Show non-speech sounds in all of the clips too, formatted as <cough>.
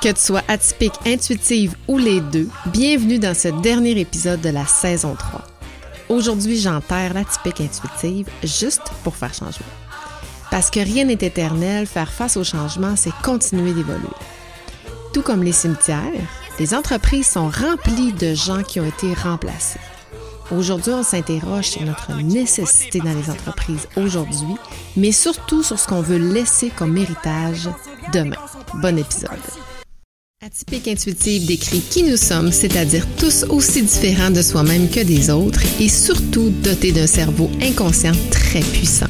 Que tu sois atypique, intuitive ou les deux, bienvenue dans ce dernier épisode de la saison 3. Aujourd'hui, j'enterre l'atypique intuitive juste pour faire changement. Parce que rien n'est éternel, faire face au changement, c'est continuer d'évoluer. Tout comme les cimetières, les entreprises sont remplies de gens qui ont été remplacés. Aujourd'hui, on s'interroge sur notre nécessité dans les entreprises aujourd'hui, mais surtout sur ce qu'on veut laisser comme héritage demain. Bon épisode. Atypique intuitive décrit qui nous sommes, c'est-à-dire tous aussi différents de soi-même que des autres et surtout dotés d'un cerveau inconscient très puissant.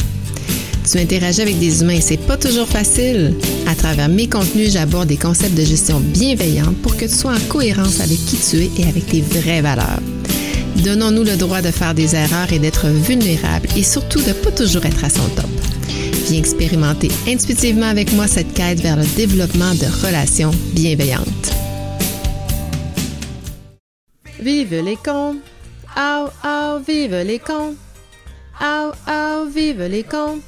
Tu interagis avec des humains et c'est pas toujours facile. À travers mes contenus, j'aborde des concepts de gestion bienveillante pour que tu sois en cohérence avec qui tu es et avec tes vraies valeurs. Donnons-nous le droit de faire des erreurs et d'être vulnérables et surtout de pas toujours être à son top. Expérimenter intuitivement avec moi cette quête vers le développement de relations bienveillantes. Vive les cons! Au, au, vive les cons! Au, au, vive les cons!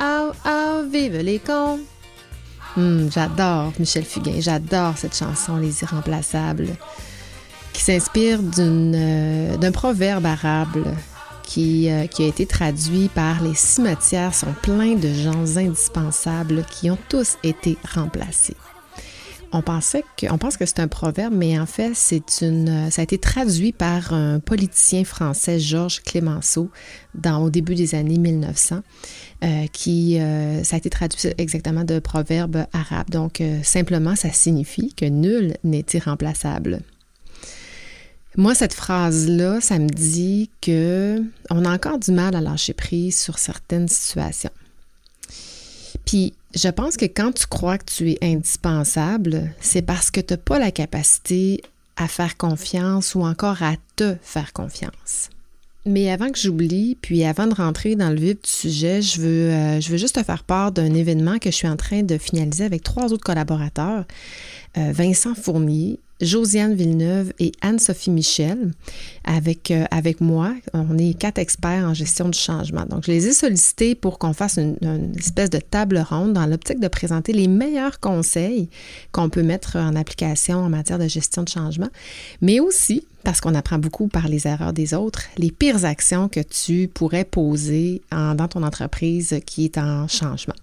Au, au, vive les cons! Hmm, j'adore Michel Fugain, j'adore cette chanson Les Irremplaçables, qui s'inspire euh, d'un proverbe arabe euh, qui, a été traduit par Les cimetières sont pleins de gens indispensables qui ont tous été remplacés. On pensait que, pense que c'est un proverbe, mais en fait, une, euh, ça a été traduit par un politicien français, Georges Clémenceau, dans, au début des années 1900, euh, qui, ça a été traduit exactement de proverbe arabe. Donc, simplement, ça signifie que nul n'est irremplaçable. Moi, cette phrase-là, ça me dit que on a encore du mal à lâcher prise sur certaines situations. Puis, je pense que quand tu crois que tu es indispensable, c'est parce que tu n'as pas la capacité à faire confiance ou encore à te faire confiance. Mais avant que j'oublie, puis avant de rentrer dans le vif du sujet, je veux, euh, je veux juste te faire part d'un événement que je suis en train de finaliser avec trois autres collaborateurs. Euh, Vincent Fournier, Josiane Villeneuve et Anne-Sophie Michel avec, euh, avec moi. On est quatre experts en gestion du changement. Donc, je les ai sollicités pour qu'on fasse une, espèce de table ronde dans l'optique de présenter les meilleurs conseils qu'on peut mettre en application en matière de gestion de changement, mais aussi, parce qu'on apprend beaucoup par les erreurs des autres, les pires actions que tu pourrais poser dans ton entreprise qui est en changement.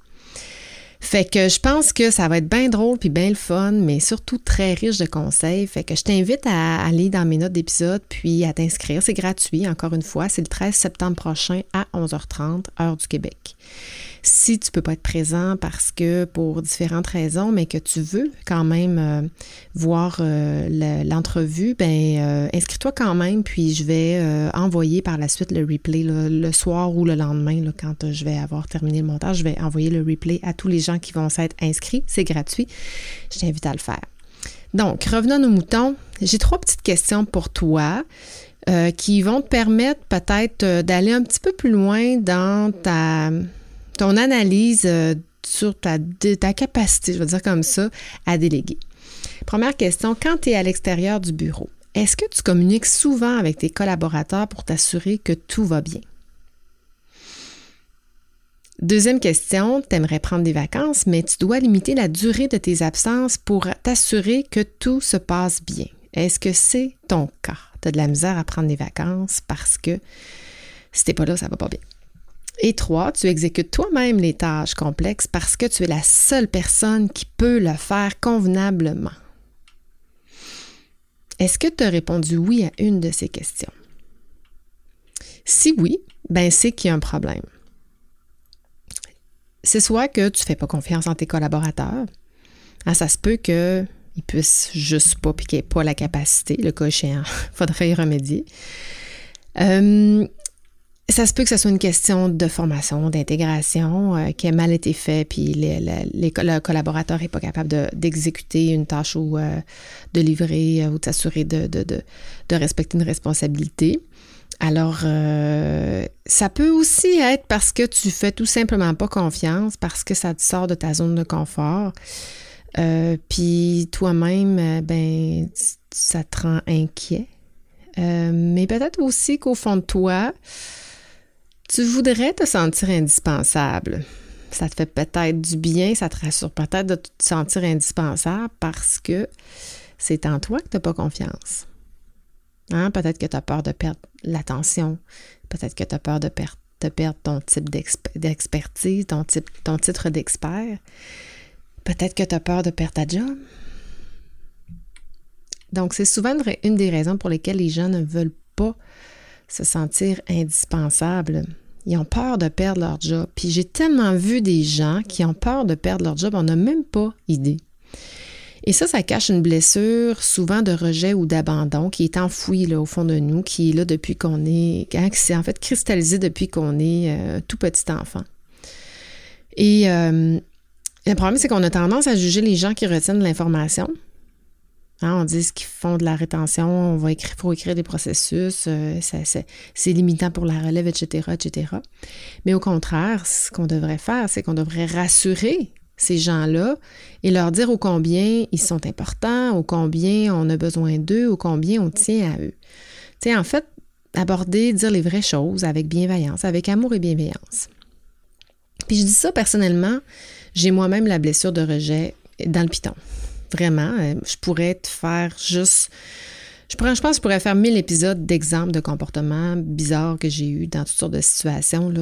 Fait que je pense que ça va être bien drôle puis bien le fun, mais surtout très riche de conseils. Fait que je t'invite à aller dans mes notes d'épisode puis à t'inscrire. C'est gratuit, encore une fois. C'est le 13 septembre prochain à 11h30, heure du Québec si tu peux pas être présent parce que pour différentes raisons, mais que tu veux quand même euh, voir euh, l'entrevue, ben euh, inscris-toi quand même, puis je vais envoyer par la suite le replay le soir ou le lendemain, quand je vais avoir terminé le montage, je vais envoyer le replay à tous les gens qui vont s'être inscrits. C'est gratuit. Je t'invite à le faire. Donc, revenons à nos moutons. J'ai trois petites questions pour toi. Qui vont te permettre peut-être d'aller un petit peu plus loin dans ta, ton analyse euh, sur ta, ta capacité, je vais dire comme ça, à déléguer. Première question, quand tu es à l'extérieur du bureau, est-ce que tu communiques souvent avec tes collaborateurs pour t'assurer que tout va bien? Deuxième question, tu aimerais prendre des vacances, mais tu dois limiter la durée de tes absences pour t'assurer que tout se passe bien. Est-ce que c'est ton cas? Tu as de la misère à prendre des vacances parce que si t'es pas là, ça va pas bien. Et trois, tu exécutes toi-même les tâches complexes parce que tu es la seule personne qui peut le faire convenablement. Est-ce que tu as répondu oui à une de ces questions? Si oui, ben c'est qu'il y a un problème. C'est soit que tu ne fais pas confiance en tes collaborateurs. Ah, ça se peut qu'ils puissent juste pas piquer pas la capacité, le cas échéant, <laughs> faudrait y remédier. Euh, ça se peut que ce soit une question de formation, d'intégration euh, qui a mal été fait, puis le collaborateur n'est pas capable d'exécuter une tâche ou euh, de livrer ou de s'assurer de, de, respecter une responsabilité. Alors, ça peut aussi être parce que tu fais tout simplement pas confiance, parce que ça te sort de ta zone de confort. Puis toi-même, ben, ça te rend inquiet. mais peut-être aussi qu'au fond de toi, tu voudrais te sentir indispensable. ça te fait peut-être du bien, ça te rassure peut-être de te sentir indispensable parce que c'est en toi que tu n'as pas confiance. Hein? Peut-être que tu as peur de perdre l'attention, peut-être que tu as peur de, perdre ton type d'expertise, ton titre d'expert, peut-être que tu as peur de perdre ta job. Donc, c'est souvent une des raisons pour lesquelles les gens ne veulent pas se sentir indispensables. Ils ont peur de perdre leur job. Puis j'ai tellement vu des gens qui ont peur de perdre leur job, on n'a même pas idée. Et ça, ça cache une blessure souvent de rejet ou d'abandon qui est enfouie là, au fond de nous, qui est là depuis qu'on est, hein, qui s'est en fait cristallisé depuis qu'on est euh, tout petit enfant. Et euh, le problème, c'est qu'on a tendance à juger les gens qui retiennent l'information, Hein, on dit qu'ils font de la rétention, on va écrire, faut écrire des processus, euh, c'est limitant pour la relève, etc., etc. Mais au contraire, ce qu'on devrait faire, c'est qu'on devrait rassurer ces gens-là et leur dire au combien ils sont importants, au combien on a besoin d'eux, au combien on tient à eux. Tu sais, en fait, aborder, dire les vraies choses avec bienveillance, avec amour et bienveillance. Puis je dis ça personnellement, j'ai moi-même la blessure de rejet dans le piton. Vraiment, euh, je pourrais te faire juste. Je, pense que je pourrais faire mille épisodes d'exemples de comportements bizarres que j'ai eus dans toutes sortes de situations. Là,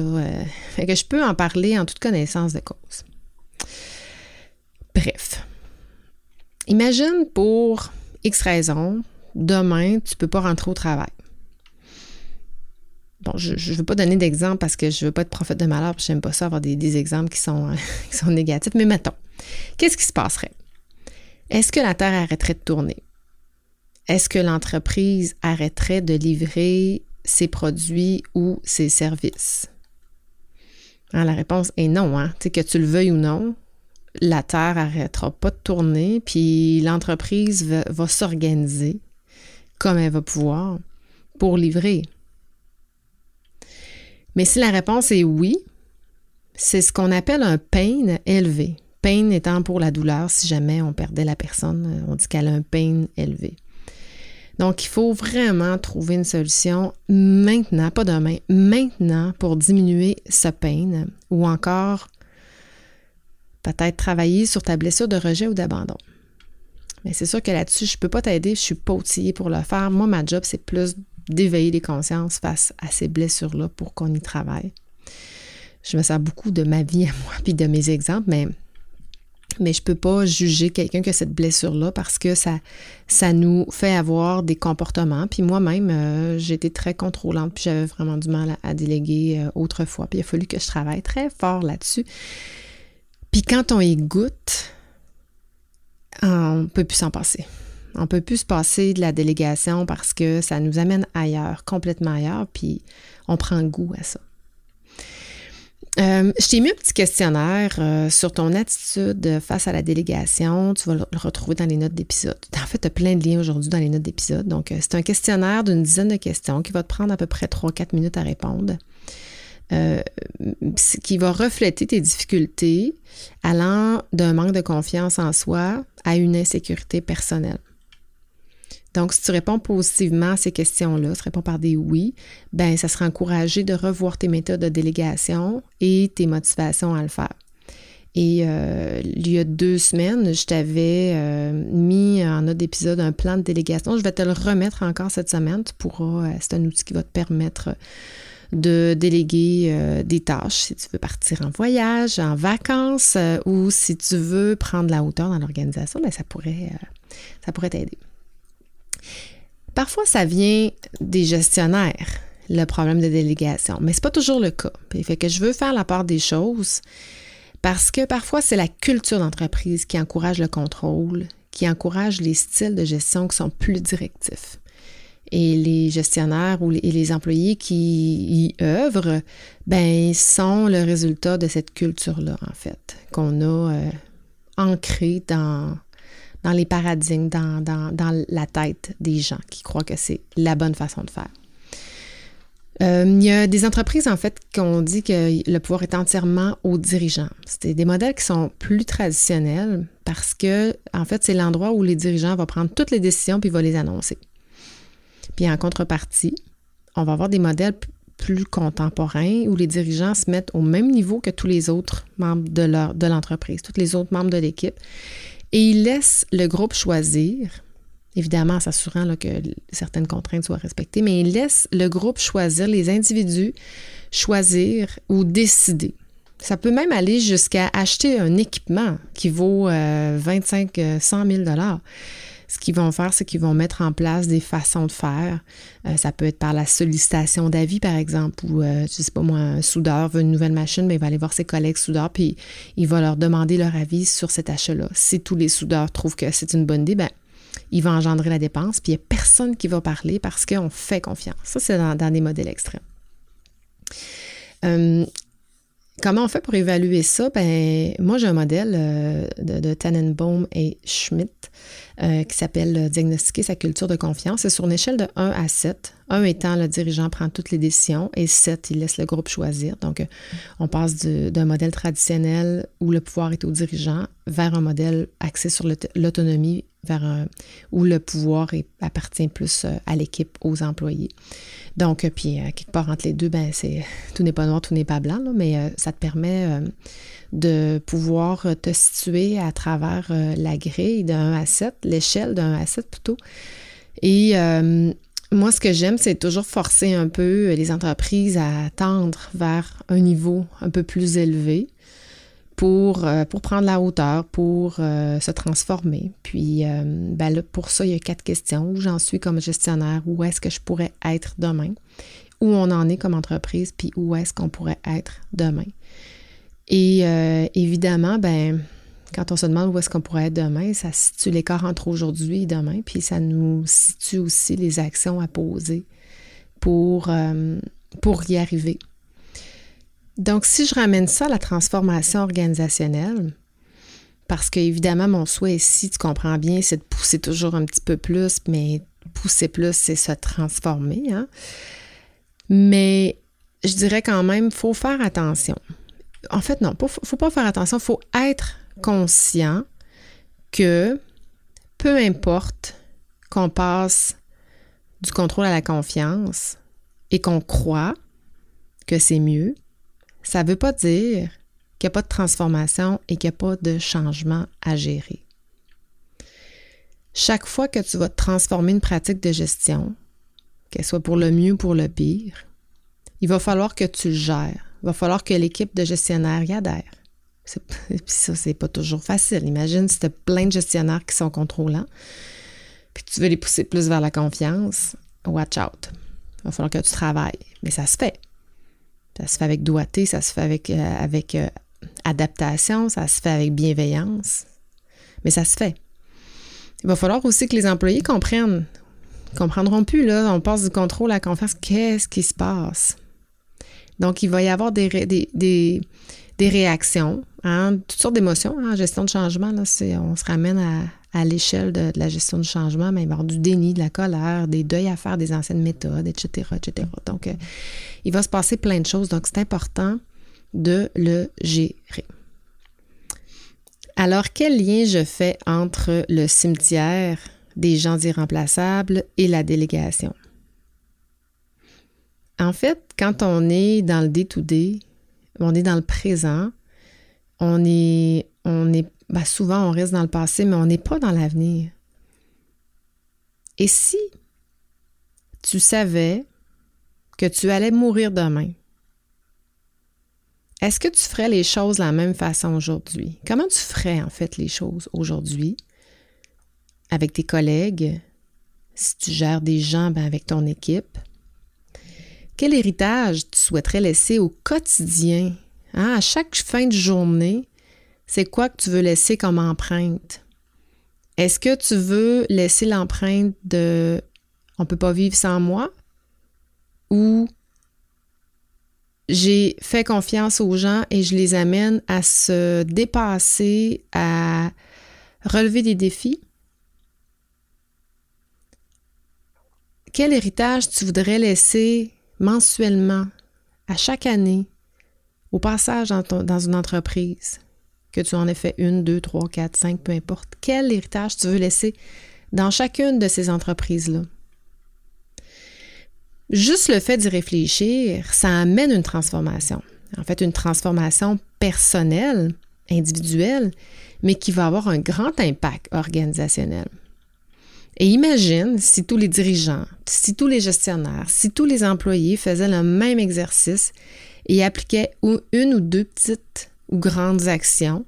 euh, que je peux en parler en toute connaissance de cause. Bref. Imagine pour X raisons, demain, tu ne peux pas rentrer au travail. Bon, je ne veux pas donner d'exemple parce que je ne veux pas être prophète de malheur, je n'aime pas ça avoir des, des exemples qui sont, <laughs> qui sont négatifs, mais mettons, qu'est-ce qui se passerait? Est-ce que la Terre arrêterait de tourner? Est-ce que l'entreprise arrêterait de livrer ses produits ou ses services? Hein, la réponse est non. Hein? que tu le veuilles ou non, la Terre n'arrêtera pas de tourner, puis l'entreprise va s'organiser comme elle va pouvoir pour livrer. Mais si la réponse est oui, c'est ce qu'on appelle un pain élevé. Pain étant pour la douleur, si jamais on perdait la personne, on dit qu'elle a un pain élevé. Donc, il faut vraiment trouver une solution maintenant, pas demain, maintenant pour diminuer ce pain ou encore peut-être travailler sur ta blessure de rejet ou d'abandon. Mais c'est sûr que là-dessus, je ne peux pas t'aider, je ne suis pas outillée pour le faire. Moi, ma job, c'est plus d'éveiller les consciences face à ces blessures-là pour qu'on y travaille. Je me sers beaucoup de ma vie à moi <laughs> puis de mes exemples, mais mais je ne peux pas juger quelqu'un qui a cette blessure-là parce que ça, ça nous fait avoir des comportements. Puis moi-même, euh, j'étais très contrôlante, puis j'avais vraiment du mal à, déléguer euh, autrefois. Puis il a fallu que je travaille très fort là-dessus. Puis quand on y goûte, on ne peut plus s'en passer. On peut plus se passer de la délégation parce que ça nous amène ailleurs, complètement ailleurs, puis on prend goût à ça. Euh, je t'ai mis un petit questionnaire euh, sur ton attitude face à la délégation. Tu vas le retrouver dans les notes d'épisode. En fait, tu as plein de liens aujourd'hui dans les notes d'épisode. Donc, euh, c'est un questionnaire d'une dizaine de questions qui va te prendre à peu près 3-4 minutes à répondre. qui va refléter tes difficultés allant d'un manque de confiance en soi à une insécurité personnelle. Donc, si tu réponds positivement à ces questions-là, tu réponds par des oui, ben ça sera encouragé de revoir tes méthodes de délégation et tes motivations à le faire. Et euh, il y a deux semaines, je t'avais euh, mis en note d'épisode un plan de délégation. Je vais te le remettre encore cette semaine. Tu pourras, euh, c'est un outil qui va te permettre de déléguer des tâches si tu veux partir en voyage, en vacances ou si tu veux prendre la hauteur dans l'organisation, ben ça pourrait, ça pourrait t'aider. Parfois, ça vient des gestionnaires, le problème de délégation, mais ce n'est pas toujours le cas. Il fait que je veux faire la part des choses parce que parfois, c'est la culture d'entreprise qui encourage le contrôle, qui encourage les styles de gestion qui sont plus directifs. Et les gestionnaires ou les, et les employés qui y œuvrent, ben, sont le résultat de cette culture-là, en fait, qu'on a euh, ancrée dans, dans les paradigmes, dans, la tête des gens qui croient que c'est la bonne façon de faire. Euh, il y a des entreprises, en fait, qui ont dit que le pouvoir est entièrement aux dirigeants. C'est des modèles qui sont plus traditionnels parce que, en fait, c'est l'endroit où les dirigeants vont prendre toutes les décisions puis vont les annoncer. Puis en contrepartie, on va avoir des modèles plus contemporain où les dirigeants se mettent au même niveau que tous les autres membres de l'entreprise, tous les autres membres de l'équipe. Et ils laissent le groupe choisir, évidemment en s'assurant que certaines contraintes soient respectées, mais ils laissent le groupe choisir, les individus choisir ou décider. Ça peut même aller jusqu'à acheter un équipement qui vaut 25, 100 000 dollars ce qu'ils vont faire, c'est qu'ils vont mettre en place des façons de faire. Euh, ça peut être par la sollicitation d'avis, par exemple, ou, euh, je sais pas moi, un soudeur veut une nouvelle machine, mais il va aller voir ses collègues soudeurs, puis il va leur demander leur avis sur cet achat-là. Si tous les soudeurs trouvent que c'est une bonne idée, ben il va engendrer la dépense, puis il n'y a personne qui va parler parce qu'on fait confiance. Ça, c'est dans, des modèles extrêmes. Euh, Comment on fait pour évaluer ça? Ben, moi, j'ai un modèle euh, de, Tannenbaum et Schmidt euh, qui s'appelle euh, Diagnostiquer sa culture de confiance. C'est sur une échelle de 1 à 7. 1 étant le dirigeant prend toutes les décisions et 7, il laisse le groupe choisir. Donc, on passe d'un modèle traditionnel où le pouvoir est au dirigeant vers un modèle axé sur l'autonomie, vers où le pouvoir appartient plus à l'équipe, aux employés. Donc, euh, puis euh, quelque part entre les deux, ben c'est <laughs> tout n'est pas noir, tout n'est pas blanc, mais euh, ça te permet de pouvoir te situer à travers la grille de 1 à 7, l'échelle de 1 à 7 plutôt. Et moi, ce que j'aime, c'est toujours forcer un peu les entreprises à tendre vers un niveau un peu plus élevé pour, euh, pour prendre la hauteur, pour euh, se transformer. Puis, euh, ben là, pour ça, il y a quatre questions. Où j'en suis comme gestionnaire? Où est-ce que je pourrais être demain? Où on en est comme entreprise? Puis, où est-ce qu'on pourrait être demain? Et évidemment, ben, quand on se demande où est-ce qu'on pourrait être demain, ça situe l'écart entre aujourd'hui et demain, puis ça nous situe aussi les actions à poser pour, pour y arriver. Donc, si je ramène ça à la transformation organisationnelle, parce qu'évidemment, mon souhait ici, tu comprends bien, c'est de pousser toujours un petit peu plus, mais pousser plus, c'est se transformer. Hein. Mais je dirais quand même, il faut faire attention. En fait, non, il ne faut pas faire attention, il faut être conscient que peu importe qu'on passe du contrôle à la confiance et qu'on croit que c'est mieux, ça ne veut pas dire qu'il n'y a pas de transformation et qu'il n'y a pas de changement à gérer. Chaque fois que tu vas transformer une pratique de gestion, qu'elle soit pour le mieux ou pour le pire, il va falloir que tu le gères. Il va falloir que l'équipe de gestionnaires y adhère. <laughs> Puis ça, c'est pas toujours facile. Imagine si tu as plein de gestionnaires qui sont contrôlants, puis tu veux les pousser plus vers la confiance. Watch out. Il va falloir que tu travailles. Mais ça se fait. Ça se fait avec doigté, ça se fait avec, euh, avec euh, adaptation, ça se fait avec bienveillance. Mais ça se fait. Il va falloir aussi que les employés comprennent. Ils comprendront plus, là, on passe du contrôle à la confiance. Qu'est-ce qui se passe? Donc, il va y avoir des, des, des, réactions, hein, toutes sortes d'émotions. En hein, gestion de changement, là, on se ramène à, à l'échelle de, la gestion du changement, mais il va y avoir du déni, de la colère, des deuils à faire des anciennes méthodes, etc., etc. Donc, euh, il va se passer plein de choses. Donc, c'est important de le gérer. Alors, quel lien je fais entre le cimetière des gens irremplaçables et la délégation? En fait, quand on est dans le day-to-day, on est dans le présent, on est, on est ben, souvent on reste dans le passé, mais on n'est pas dans l'avenir. Et si tu savais que tu allais mourir demain, est-ce que tu ferais les choses de la même façon aujourd'hui? Comment tu ferais en fait les choses aujourd'hui avec tes collègues, si tu gères des gens ben, avec ton équipe? Quel héritage tu souhaiterais laisser au quotidien, hein, à chaque fin de journée? C'est quoi que tu veux laisser comme empreinte? Est-ce que tu veux laisser l'empreinte de on peut pas vivre sans moi? Ou j'ai fait confiance aux gens et je les amène à se dépasser, à relever des défis? Quel héritage tu voudrais laisser mensuellement, à chaque année, au passage dans, dans une entreprise? Que tu en aies fait une, deux, trois, quatre, cinq, peu importe. Quel héritage tu veux laisser dans chacune de ces entreprises-là? juste le fait d'y réfléchir, ça amène une transformation. En fait, une transformation personnelle, individuelle, mais qui va avoir un grand impact organisationnel. Et imagine si tous les dirigeants, si tous les gestionnaires, si tous les employés faisaient le même exercice et appliquaient une ou deux petites ou grandes actions,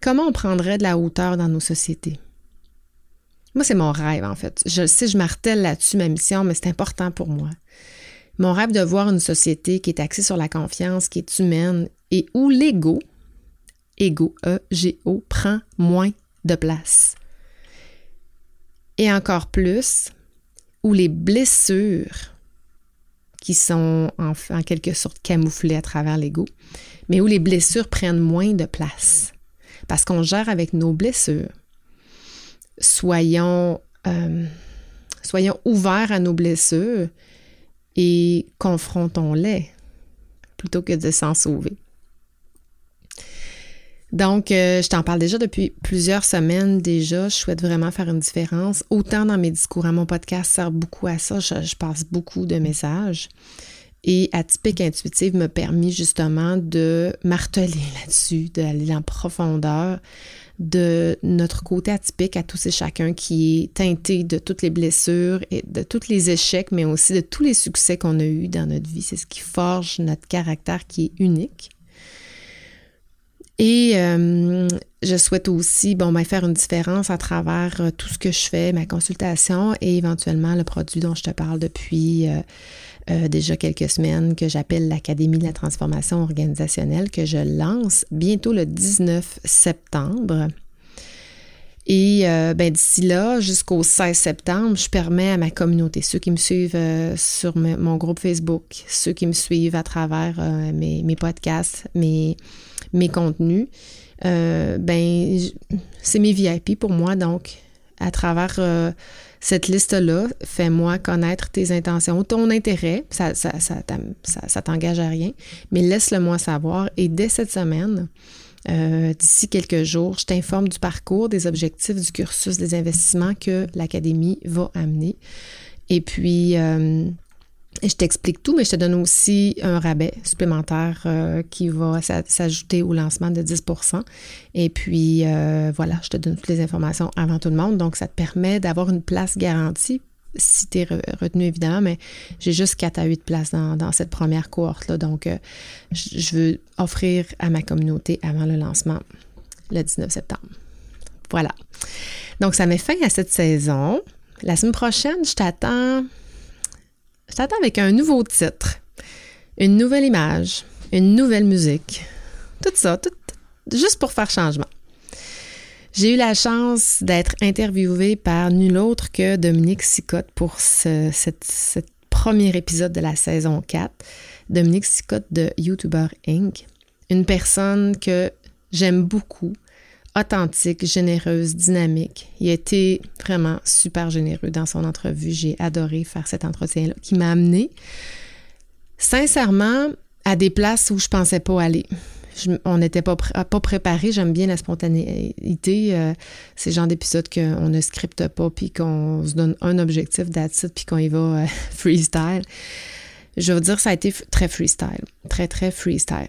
comment on prendrait de la hauteur dans nos sociétés? Moi, c'est mon rêve, en fait. Je sais, je martèle là-dessus ma mission, mais c'est important pour moi. Mon rêve de voir une société qui est axée sur la confiance, qui est humaine et où l'ego, ego, E-G-O, prend moins de place. Et encore plus, où les blessures qui sont en, quelque sorte camouflées à travers l'ego, mais où les blessures prennent moins de place. Parce qu'on gère avec nos blessures soyons, euh, soyons ouverts à nos blessures et confrontons-les plutôt que de s'en sauver. Donc, euh, je t'en parle déjà depuis plusieurs semaines déjà. Je souhaite vraiment faire une différence. Autant dans mes discours, à mon podcast sert beaucoup à ça. Je, passe beaucoup de messages. Et Atypique Intuitive m'a permis justement de marteler <laughs> là-dessus, d'aller en profondeur, de notre côté atypique à tous et chacun qui est teinté de toutes les blessures et de tous les échecs, mais aussi de tous les succès qu'on a eus dans notre vie. C'est ce qui forge notre caractère qui est unique. Et euh, je souhaite aussi bon, ben, faire une différence à travers euh, tout ce que je fais, ma consultation et éventuellement le produit dont je te parle depuis euh, déjà quelques semaines, que j'appelle l'Académie de la transformation organisationnelle, que je lance bientôt le 19 septembre. Et ben, d'ici là, jusqu'au 16 septembre, je permets à ma communauté, ceux qui me suivent sur mon groupe Facebook, ceux qui me suivent à travers mes, mes, podcasts, mes, mes contenus, euh, ben, c'est mes VIP pour moi. Donc, à travers euh, cette liste-là, fais-moi connaître tes intentions, ton intérêt. Ça, ça, ça, t'engage à rien, mais laisse-le moi savoir. Et dès cette semaine, euh, d'ici quelques jours, je t'informe du parcours, des objectifs, du cursus, des investissements que l'Académie va amener. Et puis, je t'explique tout, mais je te donne aussi un rabais supplémentaire euh, qui va s'ajouter au lancement de 10% Et puis, euh, voilà, je te donne toutes les informations avant tout le monde. Donc, ça te permet d'avoir une place garantie si tu retenu, évidemment, mais j'ai juste 4 à 8 places dans, cette première cohorte-là. Donc, euh, je veux offrir à ma communauté avant le lancement le 19 septembre. Voilà. Donc, ça met fin à cette saison. La semaine prochaine, je t'attends je t'attends avec un nouveau titre, une nouvelle image, une nouvelle musique. Tout ça, tout, juste pour faire changement. J'ai eu la chance d'être interviewée par nul autre que Dominique Sicotte pour ce premier épisode de la saison 4. Dominique Sicotte de YouTuber Inc. Une personne que j'aime beaucoup, authentique, généreuse, dynamique. Il a été vraiment super généreux dans son entrevue. J'ai adoré faire cet entretien-là qui m'a amené sincèrement à des places où je pensais pas aller. On n'était pas, pas préparé. J'aime bien la spontanéité. Euh, c'est le genre d'épisode qu'on ne scripte pas, puis qu'on se donne un objectif d'attitude, puis qu'on y va euh, <laughs> freestyle. Je veux dire, ça a été très freestyle. Très, très freestyle.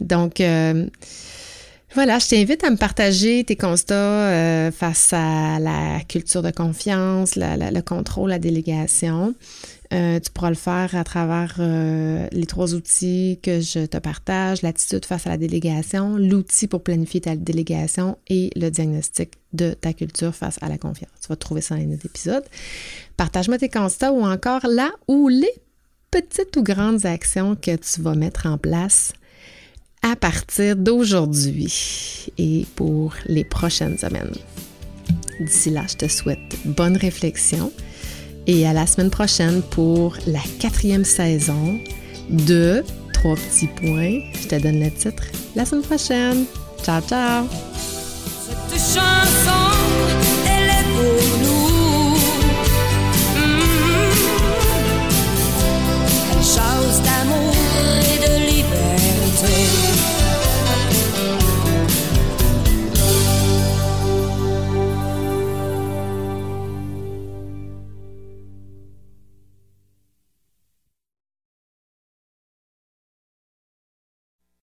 Donc, euh, voilà, je t'invite à me partager tes constats euh, face à la culture de confiance, le contrôle, la délégation. Euh, tu pourras le faire à travers euh, les trois outils que je te partage, l'attitude face à la délégation, l'outil pour planifier ta délégation et le diagnostic de ta culture face à la confiance. Tu vas trouver ça dans les épisodes. Partage-moi tes constats ou encore là où les petites ou grandes actions que tu vas mettre en place à partir d'aujourd'hui et pour les prochaines semaines. D'ici là, je te souhaite bonne réflexion et à la semaine prochaine pour la quatrième saison de Trois petits points. Je te donne le titre la semaine prochaine. Ciao, ciao!